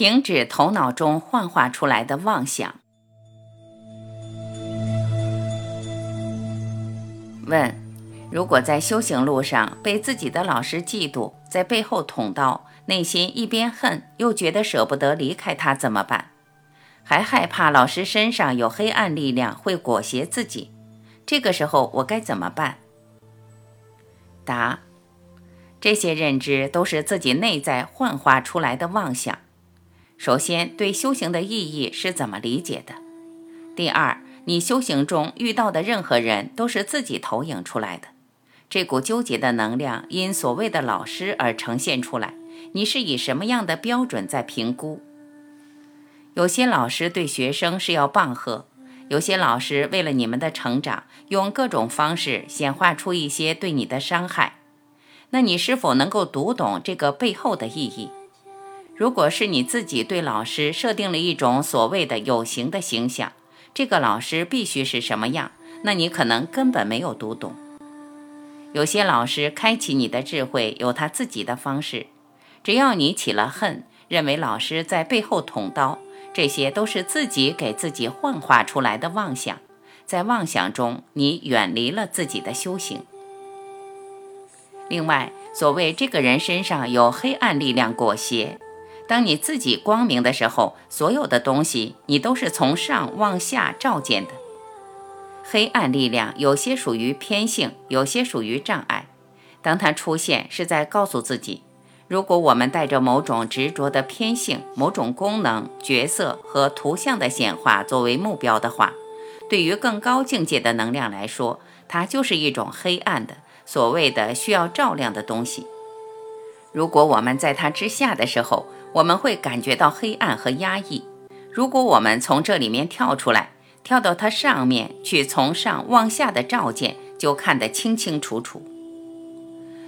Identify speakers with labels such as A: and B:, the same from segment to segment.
A: 停止头脑中幻化出来的妄想。问：如果在修行路上被自己的老师嫉妒，在背后捅刀，内心一边恨又觉得舍不得离开他，怎么办？还害怕老师身上有黑暗力量会裹挟自己，这个时候我该怎么办？答：这些认知都是自己内在幻化出来的妄想。首先，对修行的意义是怎么理解的？第二，你修行中遇到的任何人都是自己投影出来的，这股纠结的能量因所谓的老师而呈现出来。你是以什么样的标准在评估？有些老师对学生是要棒喝，有些老师为了你们的成长，用各种方式显化出一些对你的伤害。那你是否能够读懂这个背后的意义？如果是你自己对老师设定了一种所谓的有形的形象，这个老师必须是什么样，那你可能根本没有读懂。有些老师开启你的智慧有他自己的方式，只要你起了恨，认为老师在背后捅刀，这些都是自己给自己幻化出来的妄想，在妄想中你远离了自己的修行。另外，所谓这个人身上有黑暗力量裹挟。当你自己光明的时候，所有的东西你都是从上往下照见的。黑暗力量有些属于偏性，有些属于障碍。当它出现，是在告诉自己：如果我们带着某种执着的偏性、某种功能、角色和图像的显化作为目标的话，对于更高境界的能量来说，它就是一种黑暗的、所谓的需要照亮的东西。如果我们在它之下的时候，我们会感觉到黑暗和压抑。如果我们从这里面跳出来，跳到它上面去，从上往下的照见，就看得清清楚楚。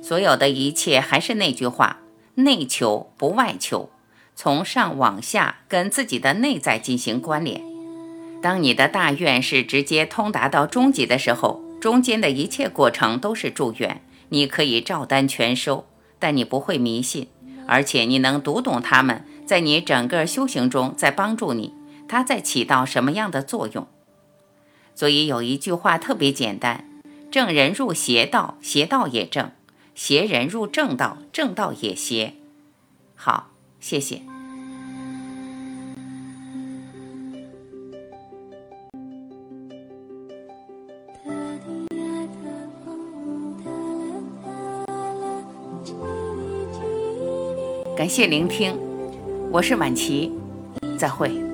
A: 所有的一切还是那句话：内求不外求，从上往下跟自己的内在进行关联。当你的大愿是直接通达到终极的时候，中间的一切过程都是祝愿，你可以照单全收，但你不会迷信。而且你能读懂他们，在你整个修行中在帮助你，它在起到什么样的作用？所以有一句话特别简单：正人入邪道，邪道也正；邪人入正道，正道也邪。好，谢谢。感谢聆听，我是晚琪，再会。